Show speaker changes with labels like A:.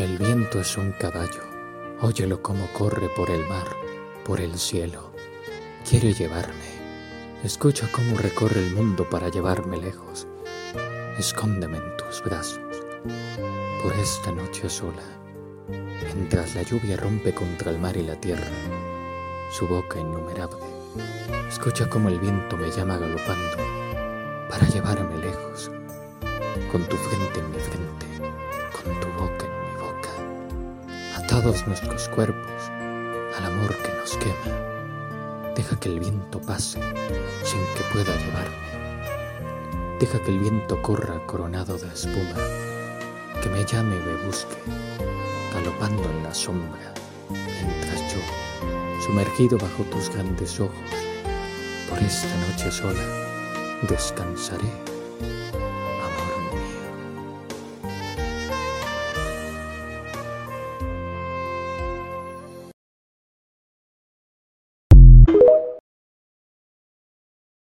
A: El viento es un caballo, óyelo como corre por el mar, por el cielo. Quiere llevarme. Escucha cómo recorre el mundo para llevarme lejos. Escóndeme en tus brazos, por esta noche sola, mientras la lluvia rompe contra el mar y la tierra, su boca innumerable. Escucha cómo el viento me llama galopando para llevarme lejos, con tu frente en mi frente, atados nuestros cuerpos al amor que nos quema. Deja que el viento pase sin que pueda llevarme. Deja que el viento corra coronado de espuma, que me llame y me busque, galopando en la sombra, mientras yo, sumergido bajo tus grandes ojos, por esta noche sola, descansaré